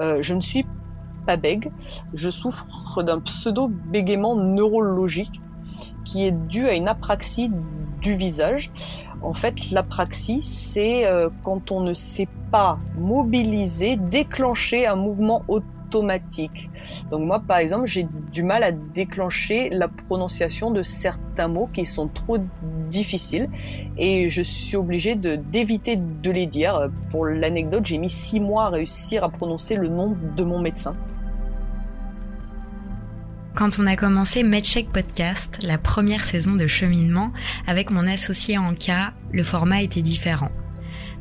Euh, je ne suis pas bègue, je souffre d'un pseudo-bégaiement neurologique qui est dû à une apraxie du visage. En fait, l'apraxie, c'est euh, quand on ne sait pas mobiliser, déclencher un mouvement Donc moi, par exemple, j'ai du mal à déclencher la prononciation de certains mots qui sont trop difficiles et je suis obligée d'éviter de les dire. Pour l'anecdote, j'ai mis six mois à réussir à prononcer le nom de mon médecin. Quand on a commencé MedCheck Podcast, la première saison de cheminement, avec mon associé cas, le format était différent.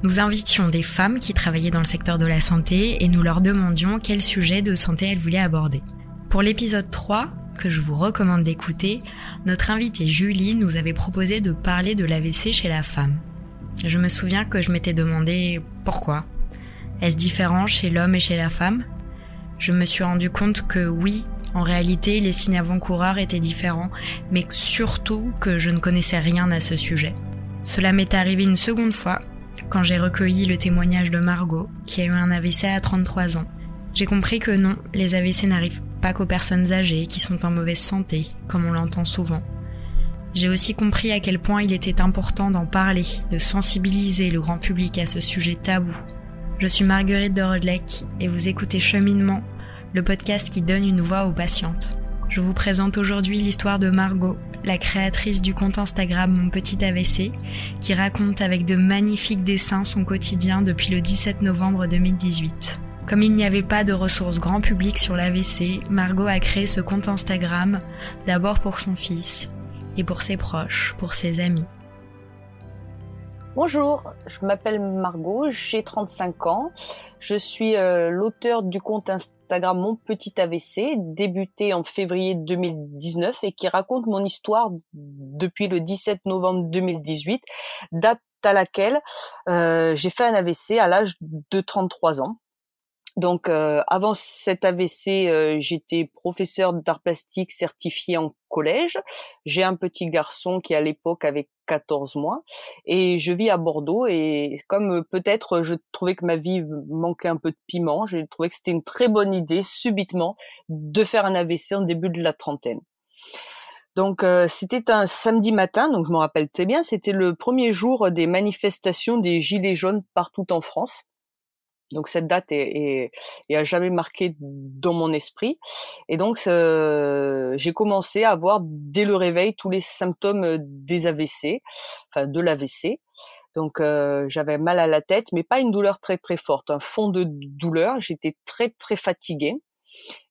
Nous invitions des femmes qui travaillaient dans le secteur de la santé et nous leur demandions quel sujet de santé elles voulaient aborder. Pour l'épisode 3, que je vous recommande d'écouter, notre invitée Julie nous avait proposé de parler de l'AVC chez la femme. Je me souviens que je m'étais demandé pourquoi. Est-ce différent chez l'homme et chez la femme? Je me suis rendu compte que oui, en réalité, les signes avant-coureurs étaient différents, mais surtout que je ne connaissais rien à ce sujet. Cela m'est arrivé une seconde fois, quand j'ai recueilli le témoignage de Margot, qui a eu un AVC à 33 ans. J'ai compris que non, les AVC n'arrivent pas qu'aux personnes âgées qui sont en mauvaise santé, comme on l'entend souvent. J'ai aussi compris à quel point il était important d'en parler, de sensibiliser le grand public à ce sujet tabou. Je suis Marguerite de Rodleck et vous écoutez Cheminement, le podcast qui donne une voix aux patientes. Je vous présente aujourd'hui l'histoire de Margot, la créatrice du compte Instagram Mon Petit AVC, qui raconte avec de magnifiques dessins son quotidien depuis le 17 novembre 2018. Comme il n'y avait pas de ressources grand public sur l'AVC, Margot a créé ce compte Instagram d'abord pour son fils et pour ses proches, pour ses amis. Bonjour, je m'appelle Margot, j'ai 35 ans. Je suis euh, l'auteur du compte Instagram Mon Petit AVC, débuté en février 2019 et qui raconte mon histoire depuis le 17 novembre 2018, date à laquelle euh, j'ai fait un AVC à l'âge de 33 ans. Donc euh, avant cet AVC, euh, j'étais professeur d'art plastique certifié en collège. J'ai un petit garçon qui à l'époque avait 14 mois et je vis à Bordeaux et comme euh, peut-être je trouvais que ma vie manquait un peu de piment, j'ai trouvé que c'était une très bonne idée subitement de faire un AVC en début de la trentaine. Donc c'était un samedi matin, donc je me rappelle très bien, c'était le premier jour des manifestations des Gilets jaunes partout en France. Donc cette date est, est, a jamais marqué dans mon esprit. Et donc j'ai commencé à avoir dès le réveil tous les symptômes des AVC, enfin de l'AVC. Donc euh, j'avais mal à la tête, mais pas une douleur très très forte, un fond de douleur. J'étais très très fatiguée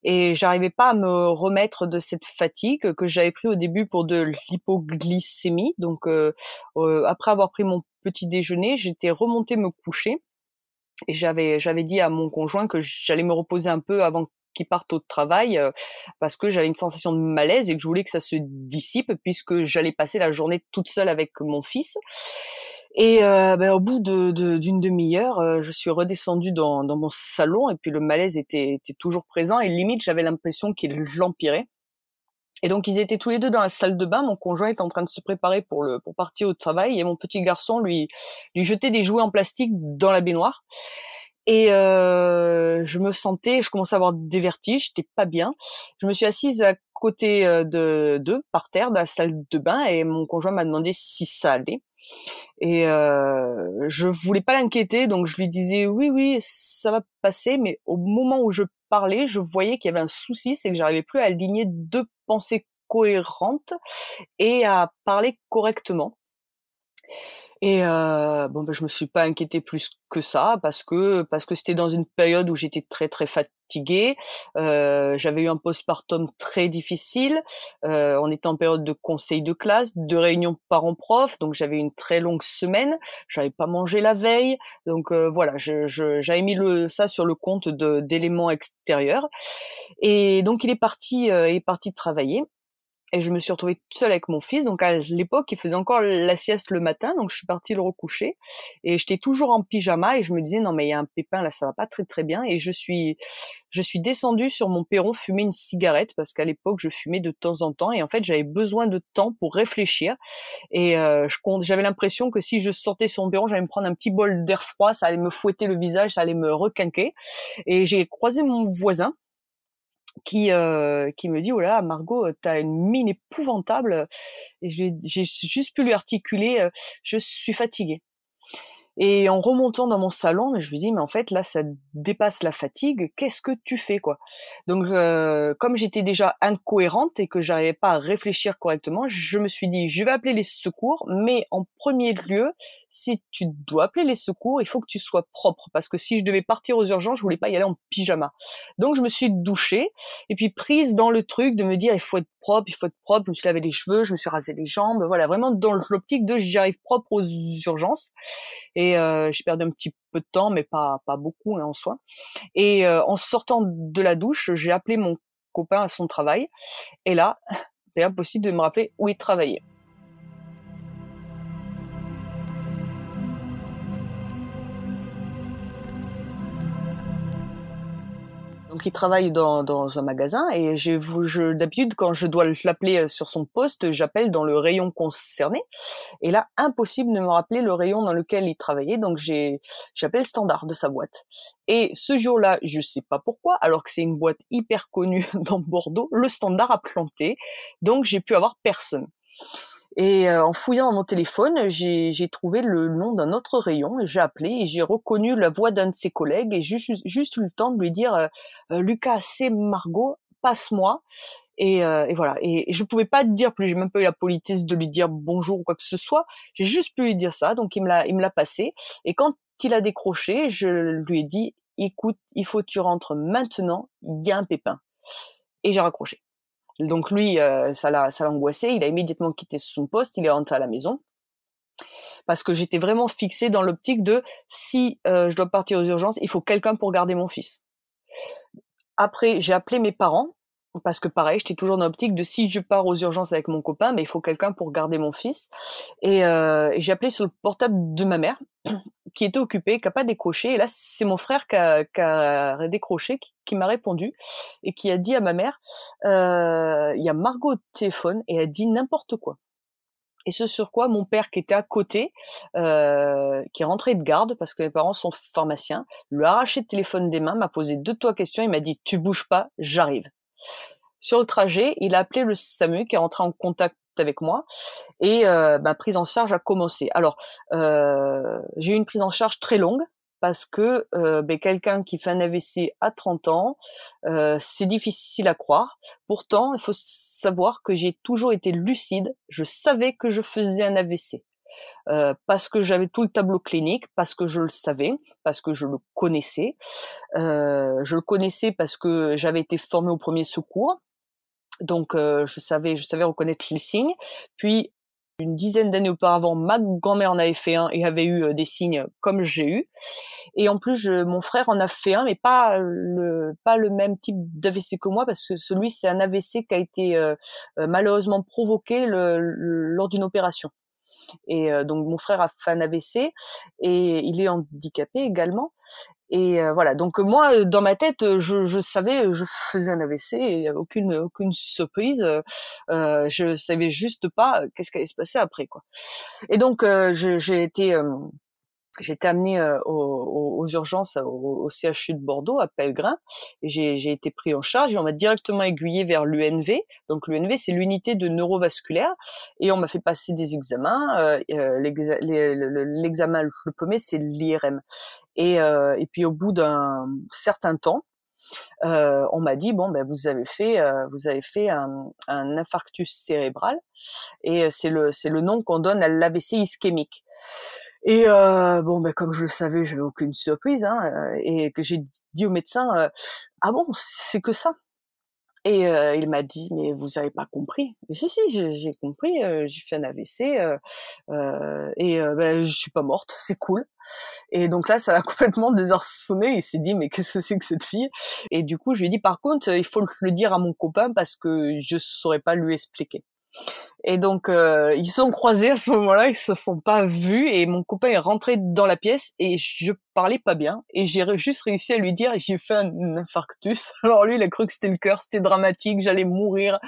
et j'arrivais pas à me remettre de cette fatigue que j'avais pris au début pour de l'hypoglycémie. Donc euh, euh, après avoir pris mon petit déjeuner, j'étais remontée me coucher et j'avais j'avais dit à mon conjoint que j'allais me reposer un peu avant qu'il parte au travail euh, parce que j'avais une sensation de malaise et que je voulais que ça se dissipe puisque j'allais passer la journée toute seule avec mon fils. Et euh, ben, au bout d'une de, d'une demi-heure, euh, je suis redescendue dans, dans mon salon et puis le malaise était, était toujours présent et limite j'avais l'impression qu'il l'empirait. Et donc ils étaient tous les deux dans la salle de bain. Mon conjoint était en train de se préparer pour le pour partir au travail et mon petit garçon lui lui jetait des jouets en plastique dans la baignoire. Et euh, je me sentais, je commençais à avoir des vertiges, j'étais pas bien. Je me suis assise à côté euh, de d'eux, par terre, dans la salle de bain, et mon conjoint m'a demandé si ça allait. Et euh, je voulais pas l'inquiéter, donc je lui disais oui, oui, ça va passer. Mais au moment où je parlais, je voyais qu'il y avait un souci, c'est que j'arrivais plus à aligner deux pensées cohérentes et à parler correctement. Et euh, bon, ben, je me suis pas inquiétée plus que ça parce que parce que c'était dans une période où j'étais très très fatiguée. Euh, j'avais eu un postpartum très difficile. Euh, on était en période de conseil de classe, de réunion parents-prof, donc j'avais une très longue semaine. J'avais pas mangé la veille, donc euh, voilà, je, je, j'avais mis le ça sur le compte d'éléments extérieurs. Et donc il est parti, il est parti travailler. Et je me suis retrouvée toute seule avec mon fils. Donc à l'époque, il faisait encore la sieste le matin, donc je suis partie le recoucher. Et j'étais toujours en pyjama et je me disais non mais il y a un pépin là, ça va pas très très bien. Et je suis je suis descendue sur mon perron fumer une cigarette parce qu'à l'époque je fumais de temps en temps. Et en fait j'avais besoin de temps pour réfléchir. Et euh, j'avais l'impression que si je sortais sur mon perron, j'allais me prendre un petit bol d'air froid, ça allait me fouetter le visage, ça allait me requinquer. Et j'ai croisé mon voisin qui euh, qui me dit oh là Margot t'as une mine épouvantable et j'ai juste pu lui articuler je suis fatiguée et en remontant dans mon salon, je lui dis mais en fait là ça dépasse la fatigue. Qu'est-ce que tu fais quoi? Donc euh, comme j'étais déjà incohérente et que j'arrivais pas à réfléchir correctement, je me suis dit je vais appeler les secours, mais en premier lieu, si tu dois appeler les secours, il faut que tu sois propre parce que si je devais partir aux urgences, je voulais pas y aller en pyjama. Donc je me suis douchée et puis prise dans le truc de me dire il faut être propre, il faut être propre. Je me suis lavé les cheveux, je me suis rasé les jambes, voilà vraiment dans l'optique de j'arrive propre aux urgences. Euh, j'ai perdu un petit peu de temps, mais pas beaucoup hein, en soi. Et euh, en sortant de la douche, j'ai appelé mon copain à son travail. Et là, c'est impossible de me rappeler où il travaillait. Donc il travaille dans, un magasin et je, d'habitude quand je dois l'appeler euh, sur son poste, j'appelle dans le rayon concerné. Et là, impossible de me rappeler le rayon dans lequel il travaillait, donc j'ai j'appelle standard de sa boîte. Et ce jour-là, je sais pas pourquoi, alors que c'est une boîte hyper connue dans Bordeaux, le standard a planté, donc j'ai pu avoir personne. Et euh, en fouillant dans mon téléphone, j'ai trouvé le nom d'un autre rayon et j'ai appelé et j'ai reconnu la voix d'un de ses collègues et juste, juste eu le temps de lui dire euh, euh, Lucas, c'est Margot, passe-moi. Et, et, voilà. Et, je pouvais pas dire plus. J'ai même pas eu la politesse de lui dire bonjour ou quoi que ce soit. J'ai juste pu lui dire ça. Donc il me l'a, il me l'a passé. Et quand il a décroché, je lui ai dit écoute, il faut que tu rentres maintenant. Il y a un pépin. Et j'ai raccroché. Donc lui, euh, ça l'a, ça l'a angoissé. Il a immédiatement quitté son poste. Il est rentré à la maison parce que j'étais vraiment fixée dans l'optique de si euh, je dois partir aux urgences, il faut quelqu'un pour garder mon fils. Après, j'ai appelé mes parents parce que pareil, j'étais toujours dans l'optique de si je pars aux urgences avec mon copain, mais il faut quelqu'un pour garder mon fils. Et, euh, j'ai appelé sur le portable de ma mère qui était occupé, qui a pas décroché. Et là, c'est mon frère qui a, qui a décroché, qui, m'a répondu et qui a dit à ma mère, euh, il y a Margot au téléphone et elle dit n'importe quoi. Et ce sur quoi mon père, qui était à côté, euh, qui est rentré de garde parce que mes parents sont pharmaciens, lui a arraché le téléphone des mains, m'a posé deux trois questions, il m'a dit tu bouges pas, j'arrive. Sur le trajet, il a appelé le SAMU qui est rentré en contact avec moi et euh, ma prise en charge a commencé. Alors euh, j'ai eu une prise en charge très longue parce que euh, ben, quelqu'un qui fait un AVC à 30 ans, c'est difficile à croire. Pourtant, il faut savoir que j'ai toujours été lucide. Je savais que je faisais un AVC. Parce que j'avais tout le tableau clinique, parce que je le savais, parce que je le connaissais. Euh, je le connaissais parce que j'avais été formée au premier secours, donc euh, je savais, je savais reconnaître les signes. Puis une dizaine d'années auparavant, ma grand-mère en avait fait un et avait eu des signes comme j'ai eu. Et en plus, mon frère en a fait un, mais pas le pas le même type d'AVC que moi, parce que celui c'est un AVC qui a été euh, malheureusement provoqué le, lors d'une opération. Et donc mon frère a fait un AVC et il est handicapé également. Et euh, voilà, donc moi, euh, dans ma tête, euh, je, je savais, je faisais un AVC, et aucune aucune surprise. Euh, je savais juste pas qu'est-ce qui allait se passer après, quoi. Et donc j'ai été j'ai été amenée aux, urgences au, CHU de Bordeaux à Pellegrin et j'ai été pris en charge et on m'a directement aiguillé vers l'UNV. Donc l'UNV c'est l'unité de neurovasculaire et on m'a fait passer des examens. Euh, L'examen le premier c'est l'IRM et, euh, et puis au bout d'un certain temps, euh, on m'a dit bon ben vous avez fait euh, vous avez fait un, un infarctus cérébral et c'est le c'est le nom qu'on donne à l'AVC ischémique. Et euh, bon, ben comme je le savais, j'avais aucune surprise, hein, euh, et que j'ai dit au médecin, euh, ah bon, c'est que ça? Et euh, il m'a dit, mais vous avez pas compris. Mais si, si, j'ai compris. Euh, j'ai fait un AVC et ben, je suis pas morte. C'est cool. Et donc là, ça l'a complètement désarçonné. Il s'est dit, mais qu'est-ce que c'est que cette fille? Et du coup, je lui ai dit, par contre, il faut le dire à mon copain parce que je saurais pas lui expliquer. Et donc euh, ils sont croisés à ce moment-là, ils se sont pas vus et mon copain est rentré dans la pièce et je parlais pas bien et j'ai juste réussi à lui dire j'ai fait un infarctus. Alors lui il a cru que c'était le cœur, c'était dramatique, j'allais mourir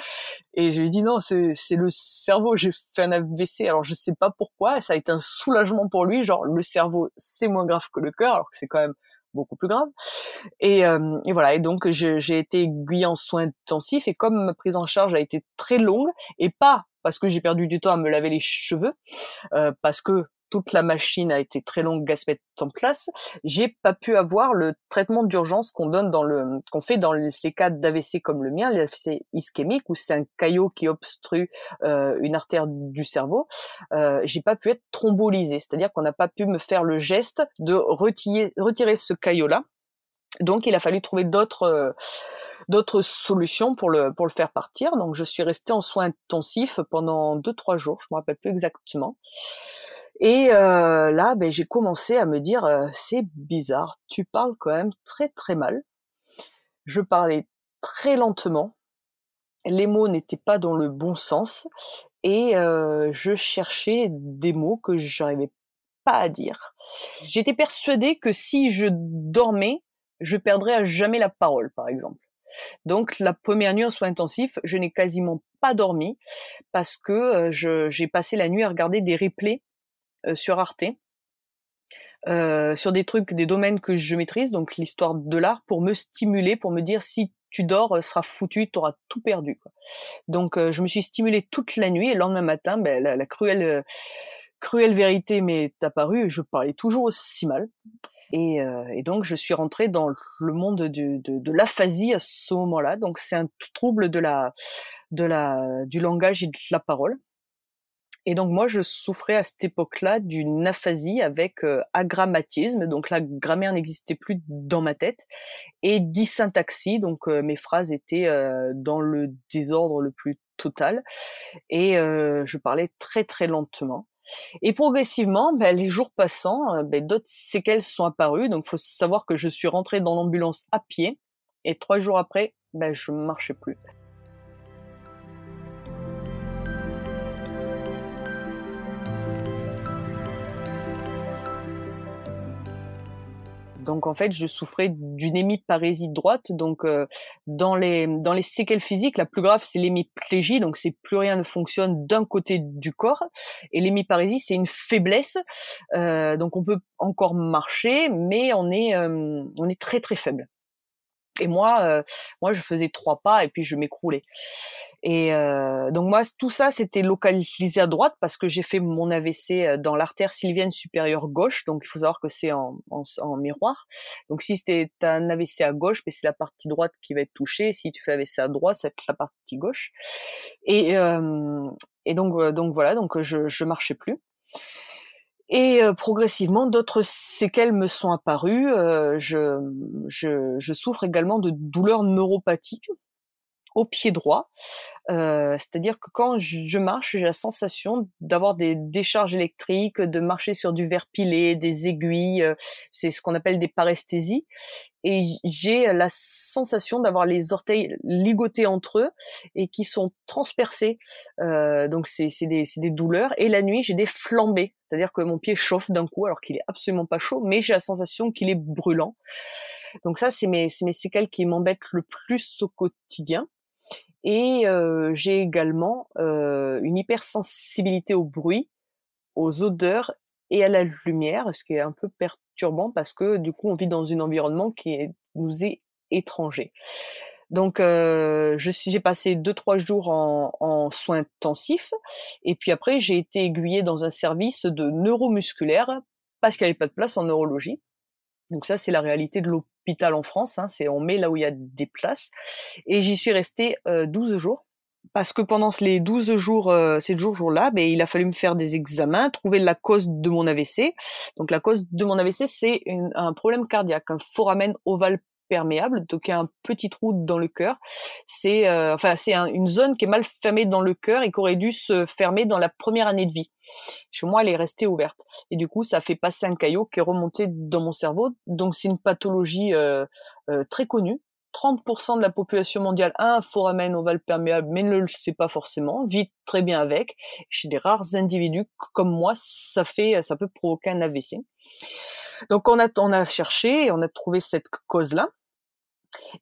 et je lui ai dit non c'est c'est le cerveau, j'ai fait un AVC. Alors je sais pas pourquoi, ça a été un soulagement pour lui, genre le cerveau c'est moins grave que le cœur alors que c'est quand même beaucoup plus grave. Et, euh, voilà, et donc j'ai été aiguillée en soins intensifs et comme ma prise en charge a été très longue et pas parce que j'ai perdu du temps à me laver les cheveux, euh, parce que toute la machine a été très longue à se mettre en place, j'ai pas pu avoir le traitement d'urgence qu'on donne dans le, qu'on fait dans les cas d'AVC comme le mien, l'AVC ischémique, où c'est un caillot qui obstrue euh, une artère du cerveau. Euh, j'ai pas pu être thrombolysé, c'est-à-dire qu'on n'a pas pu me faire le geste de retirer, retirer ce caillot-là. Donc il a fallu trouver d'autres euh, d'autres solutions pour le pour le faire partir. Donc je suis restée en soins intensifs pendant deux trois jours, je me rappelle plus exactement. Et euh, là, ben, j'ai commencé à me dire euh, c'est bizarre, tu parles quand même très très mal. Je parlais très lentement, les mots n'étaient pas dans le bon sens et je cherchais des mots que j'arrivais pas à dire. J'étais persuadée que si je dormais, je perdrais à jamais la parole, par exemple. Donc la première nuit en soins intensifs, je n'ai quasiment pas dormi parce que euh, j'ai passé la nuit à regarder des replays euh, sur Arte. Euh, sur des trucs, des domaines que je maîtrise, donc l'histoire de l'art, pour me stimuler, pour me dire si tu dors, sera foutu, tu auras tout perdu. Donc je me suis stimulée toute la nuit et le lendemain matin, ben, la, cruelle, cruelle vérité m'est apparue, je parlais toujours aussi mal. Et, euh, et, donc, je suis rentrée dans le monde du, de, de l'aphasie à ce moment-là. Donc, c'est un trouble de la, de la, du langage et de la parole. Et donc, moi, je souffrais à cette époque-là d'une aphasie avec euh, agrammatisme. Donc, la grammaire n'existait plus dans ma tête. Et dysyntaxie. Donc, euh, mes phrases étaient euh, dans le désordre le plus total. Et je parlais très, très lentement. Et progressivement, ben, les jours passant, euh, ben, d'autres séquelles sont apparues. Donc, faut savoir que je suis rentrée dans l'ambulance à pied. Et trois jours après, ben, je marchais plus. Donc en fait, je souffrais d'une hémiparésie droite. Donc euh, dans les dans les séquelles physiques, la plus grave c'est l'hémiplégie. Donc c'est plus rien ne fonctionne d'un côté du corps. Et l'hémiparésie c'est une faiblesse. Euh, donc on peut encore marcher, mais on est euh, on est très très faible. Et moi, euh, moi, je faisais trois pas et puis je m'écroulais. Et euh, donc moi, tout ça, c'était localisé à droite parce que j'ai fait mon AVC euh, dans l'artère sylvienne supérieure gauche. Donc il faut savoir que c'est en, en, miroir. Donc si c'était un AVC à gauche, mais c'est la partie droite qui va être touchée. Si tu fais AVC à droite, c'est la partie gauche. Et, et donc donc voilà, donc je je marchais plus. Et euh, progressivement, d'autres séquelles me sont apparues. Euh, je, souffre également de douleurs neuropathiques au pied droit. Euh, c'est-à-dire que quand je marche, j'ai la sensation d'avoir des décharges électriques, de marcher sur du verre pilé, des aiguilles. C'est ce qu'on appelle des paresthésies. Et j'ai la sensation d'avoir les orteils ligotés entre eux et qui sont transpercés. Euh, donc c'est des, des douleurs. Et la nuit, j'ai des flambées. C'est-à-dire que mon pied chauffe d'un coup alors qu'il est absolument pas chaud, mais j'ai la sensation qu'il est brûlant. Donc ça, c'est mes, mes séquelles qui m'embêtent le plus au quotidien. Et euh, j'ai également euh, une hypersensibilité au bruit, aux odeurs et à la lumière, ce qui est un peu perturbant parce que du coup on vit dans un environnement qui nous est étranger. Donc euh, j'ai passé deux trois jours en, en, soins intensifs et puis après j'ai été aiguillée dans un service de neuromusculaire parce qu'il n'y avait pas de place en neurologie. Donc ça, c'est la réalité de l'hôpital en France. Hein, c'est on met là où il y a des places. Et j'y suis restée euh, 12 jours. Parce que pendant les 12 jours, euh, ces jours-là, ben, il a fallu me faire des examens, trouver la cause de mon AVC. Donc la cause de mon AVC, c'est un problème cardiaque, un foramen ovale perméable, donc un petit trou dans le cœur. C'est euh, enfin c'est une zone qui est mal fermée dans le cœur et qui aurait dû se fermer dans la première année de vie. Chez moi, elle est restée ouverte et du coup, ça fait passer un caillot qui est remonté dans mon cerveau. Donc c'est une pathologie euh, euh, très connue 30% de la population mondiale a un foramen ovale perméable, mais ne le sait pas forcément, vit très bien avec. Chez des rares individus comme moi, ça fait, ça peut provoquer un AVC. Donc on a, on a cherché, on a trouvé cette cause-là.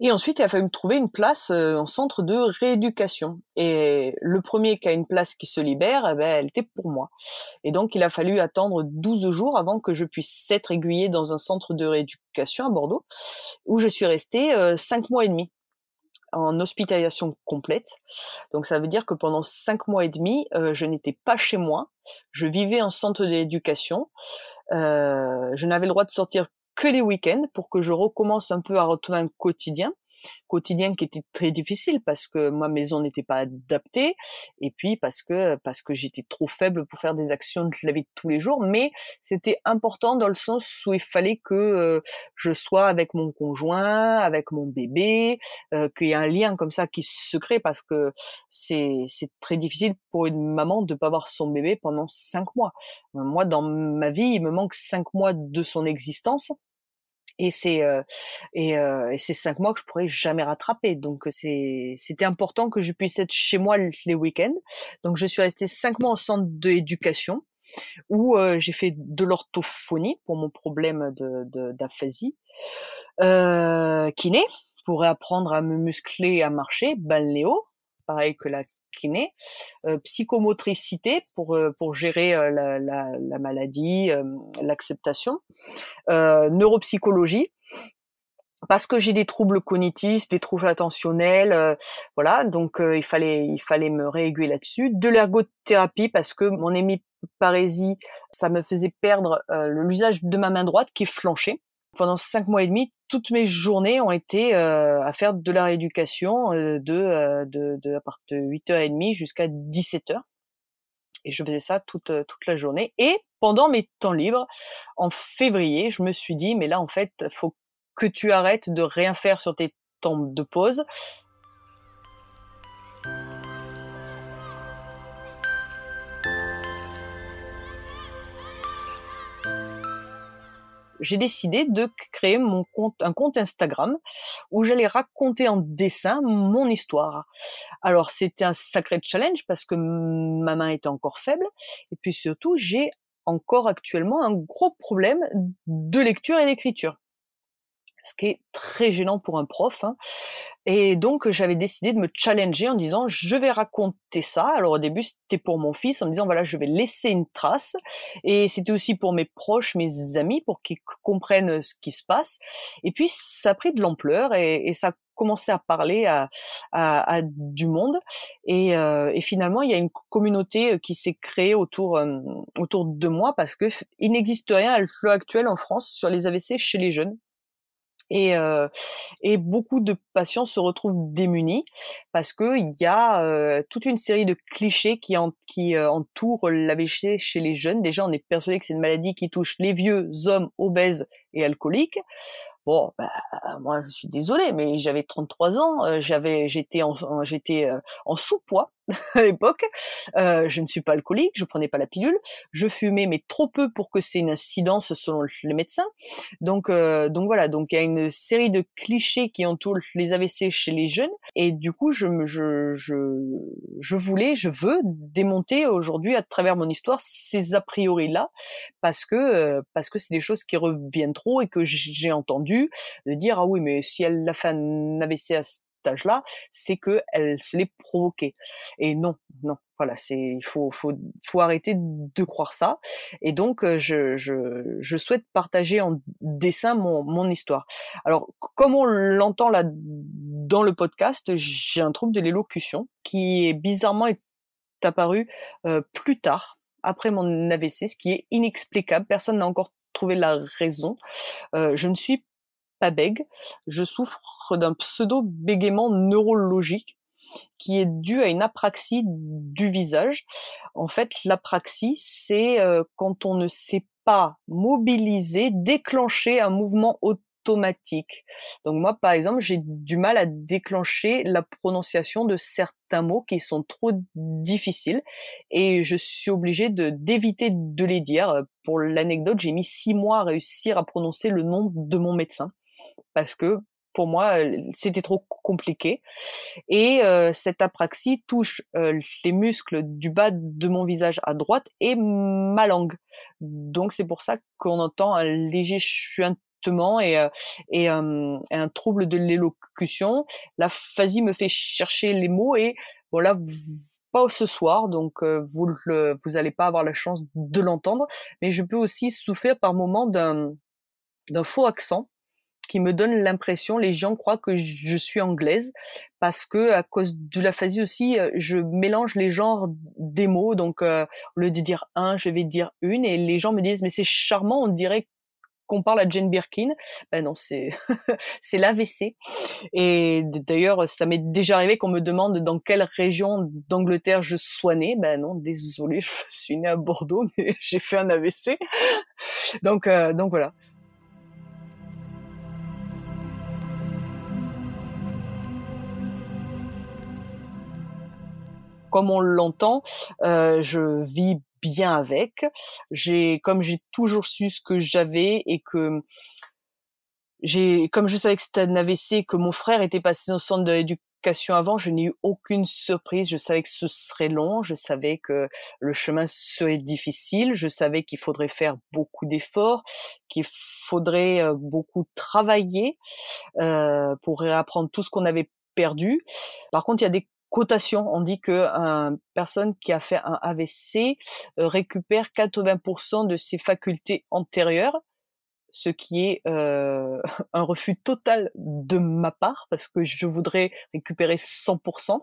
Et ensuite, il a fallu me trouver une place en centre de rééducation. Et le premier qui a une place qui se libère, eh ben, elle était pour moi. Et donc, il a fallu attendre 12 jours avant que je puisse être aiguillée dans un centre de rééducation à Bordeaux, où je suis restée euh, 5 mois et demi en hospitalisation complète. Donc ça veut dire que pendant cinq mois et demi, euh, je n'étais pas chez moi. Je vivais en centre d'éducation. Euh, je n'avais le droit de sortir que les week-ends pour que je recommence un peu à retrouver un quotidien. Quotidien qui était très difficile parce que ma maison n'était pas adaptée et puis parce que parce que j'étais trop faible pour faire des actions de la vie de tous les jours. Mais c'était important dans le sens où il fallait que euh, je sois avec mon conjoint avec mon bébé euh, qu'il y ait un lien comme ça qui se crée parce que c'est c'est très difficile pour une maman de pas voir son bébé pendant cinq mois. Moi dans ma vie il me manque cinq mois de son existence et c'est euh, et, euh, et c'est cinq mois que je pourrais jamais rattraper. Donc c'est c'était important que je puisse être chez moi les week-ends. Donc je suis restée cinq mois au centre d'éducation où euh, j'ai fait de l'orthophonie pour mon problème de d'aphasie, euh, kiné pour apprendre à me muscler à marcher, balnéo pareil que la kiné, euh, psychomotricité pour euh, gérer euh, la, la, la, maladie, l'acceptation, neuropsychologie parce que j'ai des troubles cognitifs, des troubles attentionnels, voilà, donc il fallait me réaiguiller là-dessus. De l'ergothérapie parce que mon hémiparésie, ça me faisait perdre l'usage de ma main droite qui flanchait. Pendant cinq mois et demi, toutes mes journées ont été euh, à faire de la rééducation euh, de, euh, de, de, à partir de 8h30 jusqu'à 17h. Et je faisais ça toute, toute la journée. Et pendant mes temps libres, en février, je me suis dit, mais là, en fait, faut que tu arrêtes de rien faire sur tes temps de pause j'ai décidé de créer mon compte, un compte Instagram où j'allais raconter en dessin mon histoire. Alors c'était un sacré challenge parce que ma main était encore faible et puis surtout j'ai encore actuellement un gros problème de lecture et d'écriture ce qui est très gênant pour un prof. Hein. Et donc j'avais décidé de me challenger en disant je vais raconter ça. Alors au début c'était pour mon fils en me disant voilà je vais laisser une trace et c'était aussi pour mes proches, mes amis pour qu'ils comprennent ce qui se passe. Et puis ça a pris de l'ampleur et, et, ça a commencé à parler à, à, à du monde et, euh, et, finalement il y a une communauté qui s'est créée autour euh, autour de moi parce que il n'existe rien à l'heure actuelle en France sur les AVC chez les jeunes et, euh, et beaucoup de patients se retrouvent démunis parce que il y a euh, toute une série de clichés qui, en, qui entourent l'AVC chez les jeunes. Déjà, on est persuadé que c'est une maladie qui touche les vieux hommes obèses et alcooliques. Bon, bah, moi, je suis désolée, mais j'avais 33 ans, j'avais, j'étais en, j'étais en sous-poids à l'époque. Euh, je ne suis pas alcoolique, je prenais pas la pilule, je fumais, mais trop peu pour que c'est une incidence selon les médecins. Donc, donc voilà, donc il y a une série de clichés qui entourent les AVC chez les jeunes, et du coup, je me, je, je, je voulais, je veux démonter aujourd'hui à travers mon histoire ces a priori là, parce que parce que c'est des choses qui reviennent trop et que j'ai entendu de dire ah oui mais si elle a fait un AVC à âge-là, c'est que elle se l'est provoqué. Et non, non, voilà, c'est il faut faut faut arrêter de croire ça. Et donc euh, je je, je souhaite partager en dessin mon mon histoire. Alors comme on l'entend là dans le podcast, j'ai un trouble de l'élocution qui est bizarrement est apparu euh, plus tard après mon AVC, ce qui est inexplicable. Personne n'a encore trouvé la raison. Euh, je ne suis pas bègue, je souffre d'un pseudo-bégaiement neurologique qui est dû à une apraxie du visage. En fait, l'apraxie, c'est euh, quand on ne sait pas mobiliser, déclencher un mouvement automatique. Donc moi, par exemple, j'ai du mal à déclencher la prononciation de certains mots qui sont trop difficiles et je suis obligée de d'éviter de les dire. Pour l'anecdote, j'ai mis six mois à réussir à prononcer le nom de mon médecin parce que pour moi, c'était trop compliqué. Et cette apraxie touche les muscles du bas de mon visage à droite et ma langue. Donc c'est pour ça qu'on entend un léger chuintement et, et un trouble de l'élocution. La phasie me fait chercher les mots et voilà, pas ce soir, donc vous le, vous allez pas avoir la chance de l'entendre. Mais je peux aussi souffrir par moment d'un d'un faux accent qui me donne l'impression, les gens croient que je suis anglaise parce que à cause de l'aphasie aussi, euh, je mélange les genres des mots. Donc, euh, au lieu de dire un, je vais dire une, et les gens me disent mais c'est charmant, on dirait qu'on parle à Jane Birkin. Ben non, c'est c'est l'AVC. Et d'ailleurs, ça m'est déjà arrivé qu'on me demande dans quelle région d'Angleterre je sois née. Ben non, désolé, je suis née à Bordeaux, mais j'ai fait un AVC. Donc euh, donc voilà. Comme on l'entend, euh, je vis bien avec. J'ai, comme j'ai toujours su ce que j'avais et que j'ai, comme je savais que c'était un AVC, que mon frère était passé dans le centre de l'éducation avant, je n'ai eu aucune surprise. Je savais que ce serait long, je savais que le chemin serait difficile, je savais qu'il faudrait faire beaucoup d'efforts, qu'il faudrait euh, beaucoup travailler euh, pour réapprendre tout ce qu'on avait perdu. Par contre, il y a des cotation. On dit que une personne qui a fait un AVC euh, récupère 80% de ses facultés antérieures, ce qui est euh, un refus total de ma part parce que je voudrais récupérer 100%.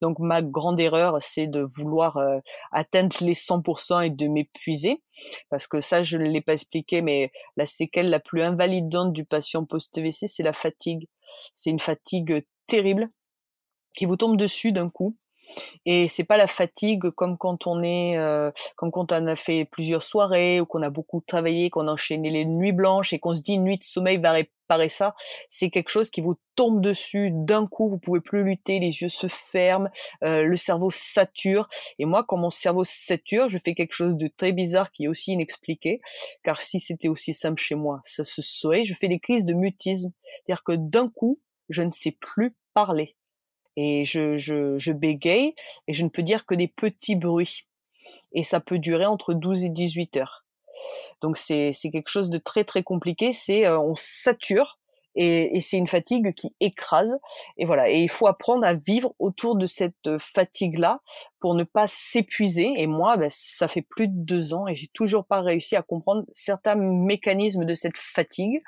Donc ma grande erreur, c'est de vouloir euh, atteindre les 100% et de m'épuiser parce que ça, je ne l'ai pas expliqué, mais la séquelle la plus invalidante du patient post-AVC, c'est la fatigue. C'est une fatigue terrible qui vous tombe dessus d'un coup. Et c'est pas la fatigue comme quand on est, euh, comme quand on a fait plusieurs soirées ou qu'on a beaucoup travaillé, qu'on a enchaîné les nuits blanches et qu'on se dit une nuit de sommeil va réparer ça. C'est quelque chose qui vous tombe dessus d'un coup. Vous pouvez plus lutter, les yeux se ferment, euh, le cerveau sature. Et moi, quand mon cerveau sature, je fais quelque chose de très bizarre qui est aussi inexpliqué. Car si c'était aussi simple chez moi, ça se saurait. Je fais des crises de mutisme, c'est-à-dire que d'un coup, je ne sais plus parler et je, je, je bégaye et je ne peux dire que des petits bruits. Et ça peut durer entre 12 et 18 heures. Donc c'est quelque chose de très très compliqué. C'est euh, on sature et, et c'est une fatigue qui écrase. Et voilà. Et il faut apprendre à vivre autour de cette euh, fatigue-là pour ne pas s'épuiser. Et moi, ben, ça fait plus de deux ans et j'ai toujours pas réussi à comprendre certains mécanismes de cette fatigue.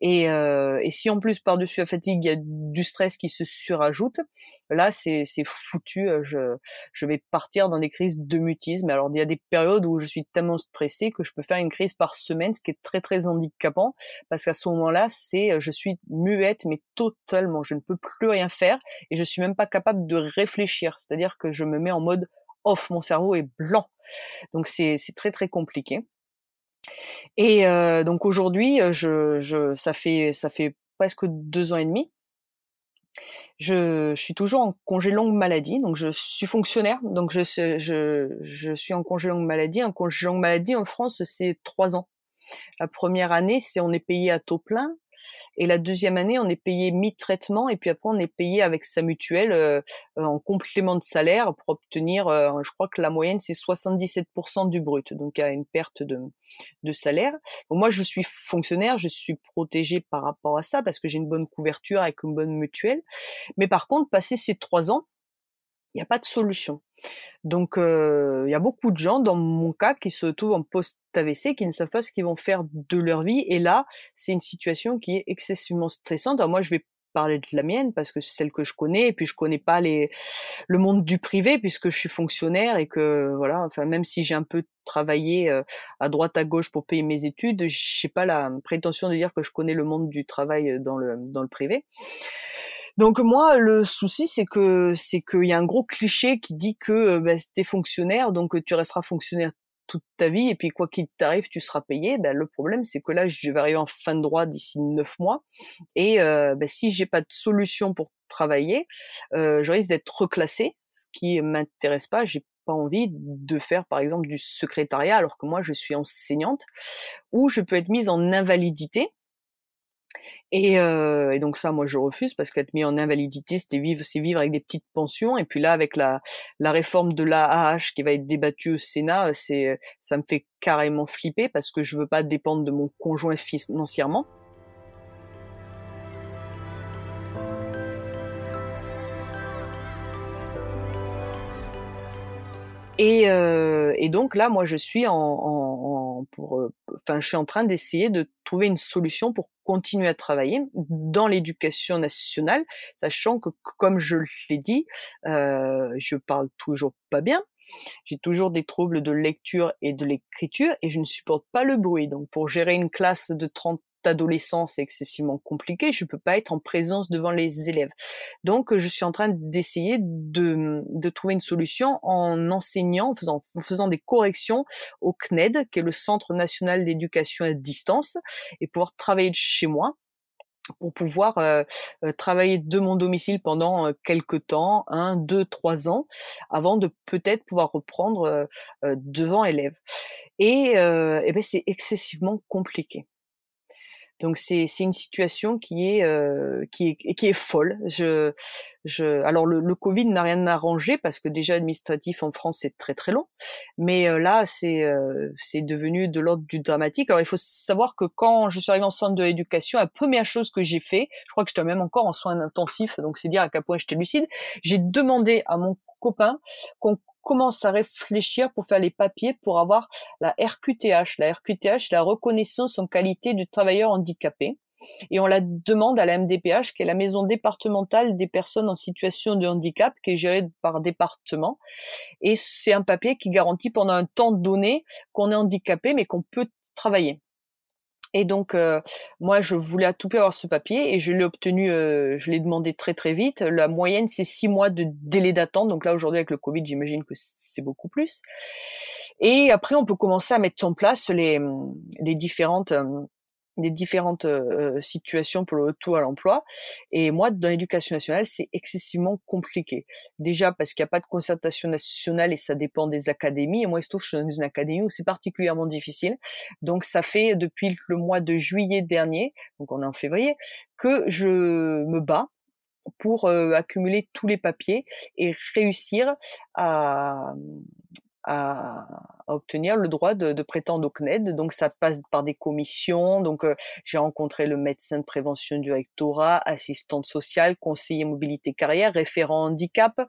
Et, euh, et si en plus par-dessus la fatigue, il y a du stress qui se surajoute, là, c'est foutu. Euh, je, je vais partir dans des crises de mutisme. Alors, il y a des périodes où je suis tellement stressée que je peux faire une crise par semaine, ce qui est très, très handicapant parce qu'à ce moment-là, c'est, euh, je suis muette, mais totalement. Je ne peux plus rien faire et je suis même pas capable de réfléchir. C'est-à-dire que je me mets en mode off, mon cerveau est blanc. Donc c'est très très compliqué. Et euh, donc aujourd'hui, euh, je, je, ça fait ça fait presque deux ans et demi. Je, je, suis toujours en congé longue maladie, donc je suis fonctionnaire, donc je, je, je suis en congé longue maladie. Un congé longue maladie en France, c'est trois ans. La première année, c'est on est payé à taux plein. Et la deuxième année, on est payé mi-traitement et puis après on est payé avec sa mutuelle euh, en complément de salaire pour obtenir, euh, je crois que la moyenne c'est 77% du brut, donc a une perte de, de salaire. Donc moi je suis fonctionnaire, je suis protégé par rapport à ça parce que j'ai une bonne couverture avec une bonne mutuelle. Mais par contre, passer ces trois ans, il n'y a pas de solution. Donc, il y a beaucoup de gens, dans mon cas, qui se trouvent en post-AVC, qui ne savent pas ce qu'ils vont faire de leur vie. Et là, c'est une situation qui est excessivement stressante. Alors moi, je vais parler de la mienne parce que c'est celle que je connais et puis je connais pas les le monde du privé puisque je suis fonctionnaire et que voilà enfin même si j'ai un peu travaillé à droite à gauche pour payer mes études j'ai pas la prétention de dire que je connais le monde du travail dans le dans le privé donc moi, le souci, c'est que c'est qu'il y a un gros cliché qui dit que bah, t'es fonctionnaire, donc tu resteras fonctionnaire toute ta vie et puis quoi qu'il t'arrive, tu seras payé. Ben, le problème, c'est que là, je vais arriver en fin de droit d'ici neuf mois et ben, si j'ai pas de solution pour travailler, euh, je risque d'être reclassé, ce qui m'intéresse pas. J'ai pas envie de faire par exemple du secrétariat alors que moi je suis enseignante ou je peux être mise en invalidité et, euh, et, donc ça, moi, je refuse parce qu'être mis en invalidité, c'est vivre, c'est vivre avec des petites pensions. Et puis là, avec la, réforme de l'AAH qui va être débattue au Sénat, c'est, ça me fait carrément flipper parce que je veux pas dépendre de mon conjoint financièrement. Et, euh, donc là, moi, je suis en, en, pour, euh, enfin, je suis en train d'essayer de trouver une solution pour continuer à travailler dans l'éducation nationale, sachant que, comme je l'ai dit, euh, je parle toujours pas bien. J'ai toujours des troubles de lecture et de l'écriture et je ne supporte pas le bruit. Donc, pour gérer une classe de 30 adolescence est excessivement compliqué, je peux pas être en présence devant les élèves. Donc je suis en train d'essayer de, de, trouver une solution en enseignant, en faisant, en faisant des corrections au CNED, qui est le Centre national d'éducation à distance, et pouvoir travailler de chez moi pour pouvoir euh, euh, travailler de mon domicile pendant euh, quelques temps, un, deux, trois ans, avant de peut-être pouvoir reprendre devant élèves. Et, et ben c'est excessivement compliqué. Donc c'est c'est une situation qui est euh, qui est qui est folle. Je je alors le, le Covid n'a rien arrangé parce que déjà administratif en France c'est très très long, mais euh, là c'est euh, c'est devenu de l'ordre du dramatique. Alors il faut savoir que quand je suis arrivée en centre de l'éducation, la première chose que j'ai fait, je crois que j'étais même encore en soins intensifs, donc c'est dire à quel point j'étais lucide, j'ai demandé à mon copain qu'on commence à réfléchir pour faire les papiers pour avoir la RQTH. La RQTH, la reconnaissance en qualité du travailleur handicapé. Et on la demande à la MDPH, qui est la maison départementale des personnes en situation de handicap, qui est gérée par département. Et c'est un papier qui garantit pendant un temps donné qu'on est handicapé, mais qu'on peut travailler. Et donc, euh, moi, je voulais à tout prix avoir ce papier et je l'ai obtenu, euh, je l'ai demandé très très vite. La moyenne, c'est six mois de délai d'attente. Donc là, aujourd'hui, avec le Covid, j'imagine que c'est beaucoup plus. Et après, on peut commencer à mettre en place les, les différentes euh, des différentes euh, situations pour le retour à l'emploi. Et moi, dans l'éducation nationale, c'est excessivement compliqué. Déjà parce qu'il n'y a pas de concertation nationale et ça dépend des académies. Et moi, il se trouve que je suis dans une académie où c'est particulièrement difficile. Donc, ça fait depuis le mois de juillet dernier, donc on est en février, que je me bats pour euh, accumuler tous les papiers et réussir à, obtenir le droit de, de, prétendre au CNED. Donc ça passe par des commissions. Donc euh, j'ai rencontré le médecin de prévention du rectorat, assistante sociale, conseiller mobilité carrière, référent handicap.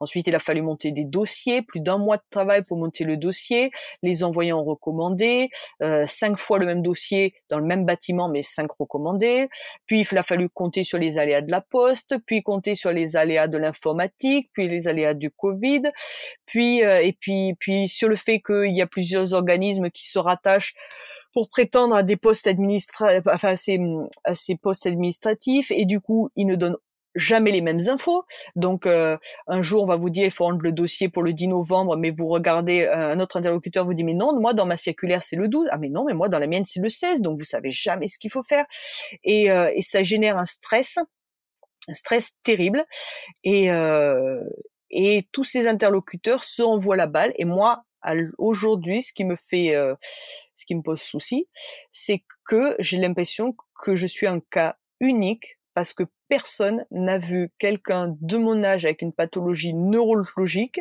Ensuite il a fallu monter des dossiers, plus d'un mois de travail pour monter le dossier, les envoyer en recommandé, euh, cinq fois le même dossier dans le même bâtiment mais cinq recommandés. Puis il a fallu compter sur les aléas de la poste, puis compter sur les aléas de l'informatique, puis les aléas du Covid, puis euh, et puis puis sur le fait qu'il y a plusieurs organismes qui se rattachent pour prétendre à des postes administratifs, enfin à ces, postes administratifs, et du coup, ils ne donnent jamais les mêmes infos. Donc euh, un jour on va vous dire il faut rendre le dossier pour le 10 novembre, mais vous regardez euh, un autre interlocuteur vous dit mais non moi dans ma circulaire c'est le 12 ah mais non mais moi dans la mienne c'est le 16 donc vous savez jamais ce qu'il faut faire. Et, euh, et ça génère un stress un stress terrible. Et et tous ces interlocuteurs se envoient la balle. Et moi, aujourd'hui, ce qui me fait, euh, ce qui me pose souci, c'est que j'ai l'impression que je suis un cas unique parce que personne n'a vu quelqu'un de mon âge avec une pathologie neurologique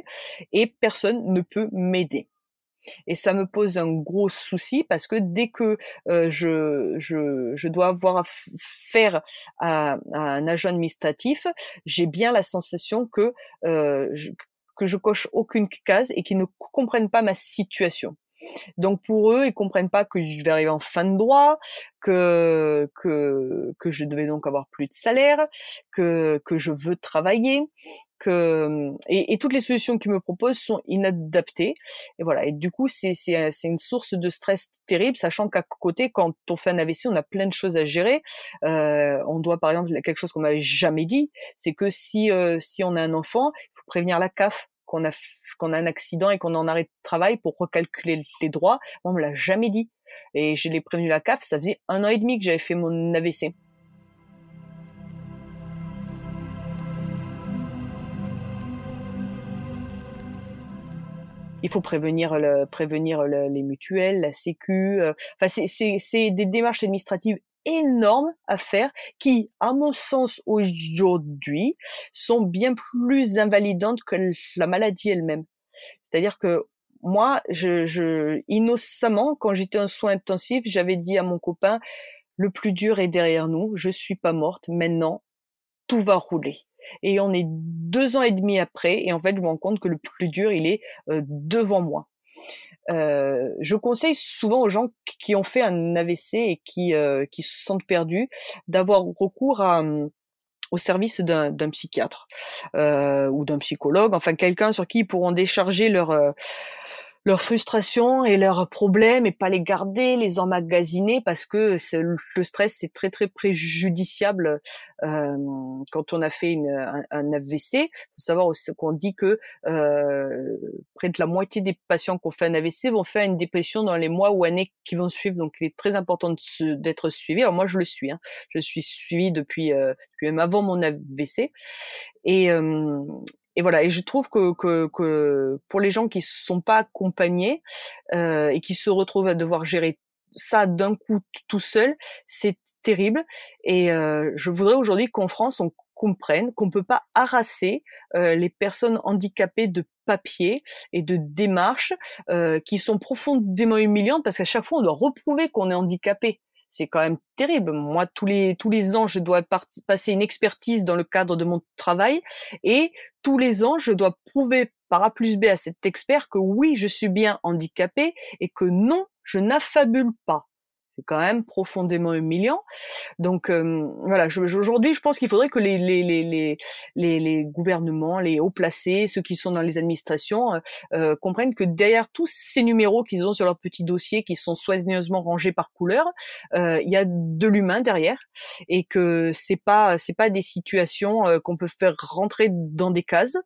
et personne ne peut m'aider. Et ça me pose un gros souci parce que dès que euh, je, je, dois avoir faire à, un agent administratif, j'ai bien la sensation que euh, je, que je coche aucune case et qu'ils ne comprennent pas ma situation. Donc pour eux, ils comprennent pas que je vais arriver en fin de droit, que que que je devais donc avoir plus de salaire, que que je veux travailler, que et, toutes les solutions qu'ils me proposent sont inadaptées. Et voilà. Et du coup, c'est c'est c'est une source de stress terrible, sachant qu'à côté, quand on fait un AVC, on a plein de choses à gérer. Euh, on doit par exemple quelque chose qu'on m'avait jamais dit, c'est que si euh, si on a un enfant, il faut prévenir la CAF qu'on a qu'on a un accident et qu'on en arrête de travail pour recalculer les droits. Moi, on me l'a jamais dit. Et je l'ai prévenu la CAF, ça faisait un an et demi que j'avais fait mon AVC. il faut prévenir le, prévenir les mutuelles, la Sécu. Euh, c'est des démarches administratives énormes à qui, à mon sens aujourd'hui, sont bien plus invalidantes que la maladie elle-même. C'est-à-dire que moi, je, je innocemment, quand j'étais en soins intensifs, j'avais dit à mon copain, le plus dur est derrière nous, je suis pas morte, maintenant, tout va rouler. Et on est deux ans et demi après, et en fait, je me rends compte que le plus dur, il est euh, devant moi. Euh, je conseille souvent aux gens qui ont fait un AVC et qui, euh, qui se sentent perdus d'avoir recours à, hum, au service d'un psychiatre euh, ou d'un psychologue, enfin quelqu'un sur qui ils pourront décharger leur leurs frustrations et leurs problèmes et pas les garder, les emmagasiner parce que le stress c'est très très préjudiciable euh, quand on a fait un, un, AVC. Faut savoir qu'on dit que euh, près de la moitié des patients qui ont fait un AVC vont faire une dépression dans les mois ou années qui vont suivre. Donc il est très important d'être suivi. Alors moi je le suis, hein. je suis suivi depuis, euh, même avant mon AVC et euh, et voilà. Et je trouve que, que, que pour les gens qui ne sont pas accompagnés euh, et qui se retrouvent à devoir gérer ça d'un coup tout seul, c'est terrible. Et euh, je voudrais aujourd'hui qu'en France, on comprenne qu'on peut pas harasser euh, les personnes handicapées de papier et de démarches euh, qui sont profondément humiliantes parce qu'à chaque fois, on doit reprouver qu'on est handicapé c'est quand même terrible. Moi, tous les tous les ans, je dois passer une expertise dans le cadre de mon travail, et tous les ans, je dois prouver par A plus B à cet expert que oui, je suis bien handicapé et que non, je n'affabule pas c'est quand même profondément humiliant. Donc euh, voilà, aujourd'hui, je pense qu'il faudrait que les, les, les, les, les gouvernements, les hauts placés, ceux qui sont dans les administrations, euh, euh, comprennent que derrière tous ces numéros qu'ils ont sur leur petit dossier, qui sont soigneusement rangés par couleur, il y a de l'humain derrière, et que c'est pas c'est pas des situations qu'on peut faire rentrer dans des cases,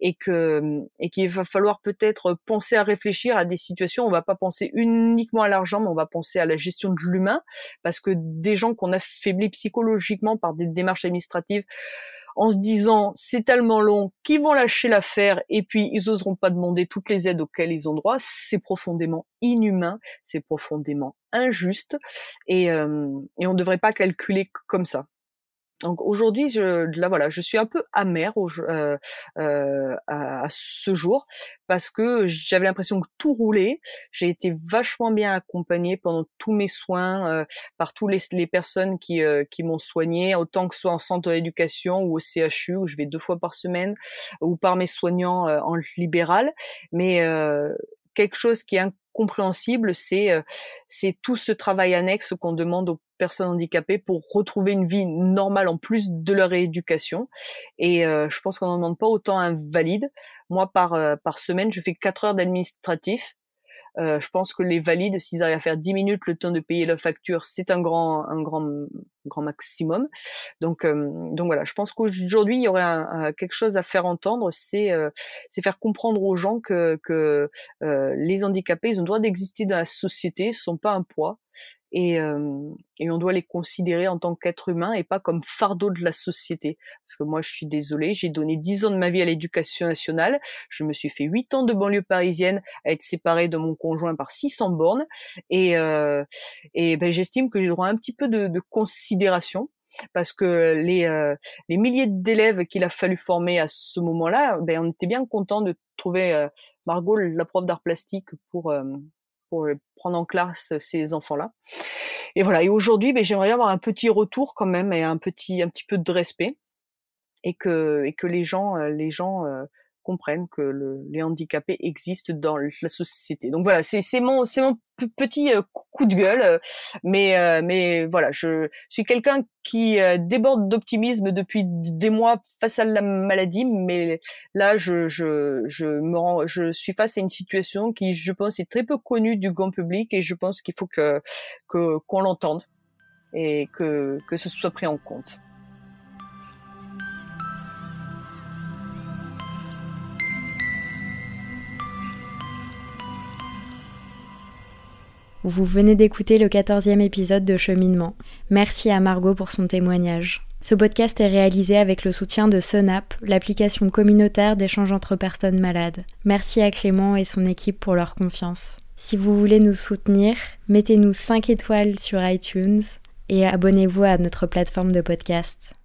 et que et qu'il va falloir peut-être penser à réfléchir à des situations. On va pas penser uniquement à l'argent, mais on va penser à la gestion de l'humain, parce que des gens qu'on affaiblit psychologiquement par des démarches administratives, en se disant c'est tellement long qu'ils vont lâcher l'affaire et puis ils oseront pas demander toutes les aides auxquelles ils ont droit, c'est profondément inhumain, c'est profondément injuste et, euh, et on ne devrait pas calculer comme ça. Donc aujourd'hui, je, là voilà, je suis un peu amère euh, euh, à, ce jour parce que j'avais l'impression que tout roulait. J'ai été vachement bien accompagnée pendant tous mes soins euh, par tous les, les personnes qui, euh, qui m'ont soignée, autant que ce soit en centre d'éducation ou au CHU où je vais deux fois par semaine, ou par mes soignants euh, en libéral. Mais quelque chose qui est incompréhensible, c'est c'est tout ce travail annexe qu'on demande aux personnes handicapées pour retrouver une vie normale en plus de leur rééducation. Et je pense qu'on n'en demande pas autant à un valide. Moi, par par semaine, je fais quatre heures d'administratif euh, je pense que les valides, s'ils arrivent à faire 10 minutes le temps de payer la facture, c'est un grand, un grand, grand maximum. Donc, euh, donc voilà, je pense qu'aujourd'hui il y aurait un, quelque chose à faire entendre, c'est, euh, c'est faire comprendre aux gens que, que les handicapés, ils ont le droit d'exister dans la société, sont pas un poids et, euh, et, on doit les considérer en tant qu'êtres humains et pas comme fardeau de la société. Parce que moi, je suis désolée, j'ai donné dix ans de ma vie à l'éducation nationale, je me suis fait huit ans de banlieue parisienne à être séparée de mon conjoint par 600 bornes, et, euh, et ben, j'estime que j'ai droit à un petit peu de, de parce que les, euh, les milliers d'élèves qu'il a fallu former à ce moment-là, ben, on était bien content de trouver euh, Margot, la prof d'art plastique, pour, euh, pour prendre en classe ces enfants-là. Et voilà. Et aujourd'hui, ben, j'aimerais avoir un petit retour quand même et un petit, un petit peu de respect et que, et que les gens, les gens comprennent que le, les handicapés existent dans la société. Donc voilà, c'est mon mon petit euh, coup de gueule, euh, mais euh, mais voilà, je suis quelqu'un qui déborde d'optimisme depuis des mois face à la maladie, mais là je je je me rends, je suis face à une situation qui je pense est très peu connue du grand public et je pense qu'il faut que qu'on l'entende et que que ce soit pris en compte. Vous venez d'écouter le 14e épisode de Cheminement. Merci à Margot pour son témoignage. Ce podcast est réalisé avec le soutien de Senap, l'application communautaire d'échange entre personnes malades. Merci à Clément et son équipe pour leur confiance. Si vous voulez nous soutenir, mettez-nous 5 étoiles sur iTunes et abonnez-vous à notre plateforme de podcast.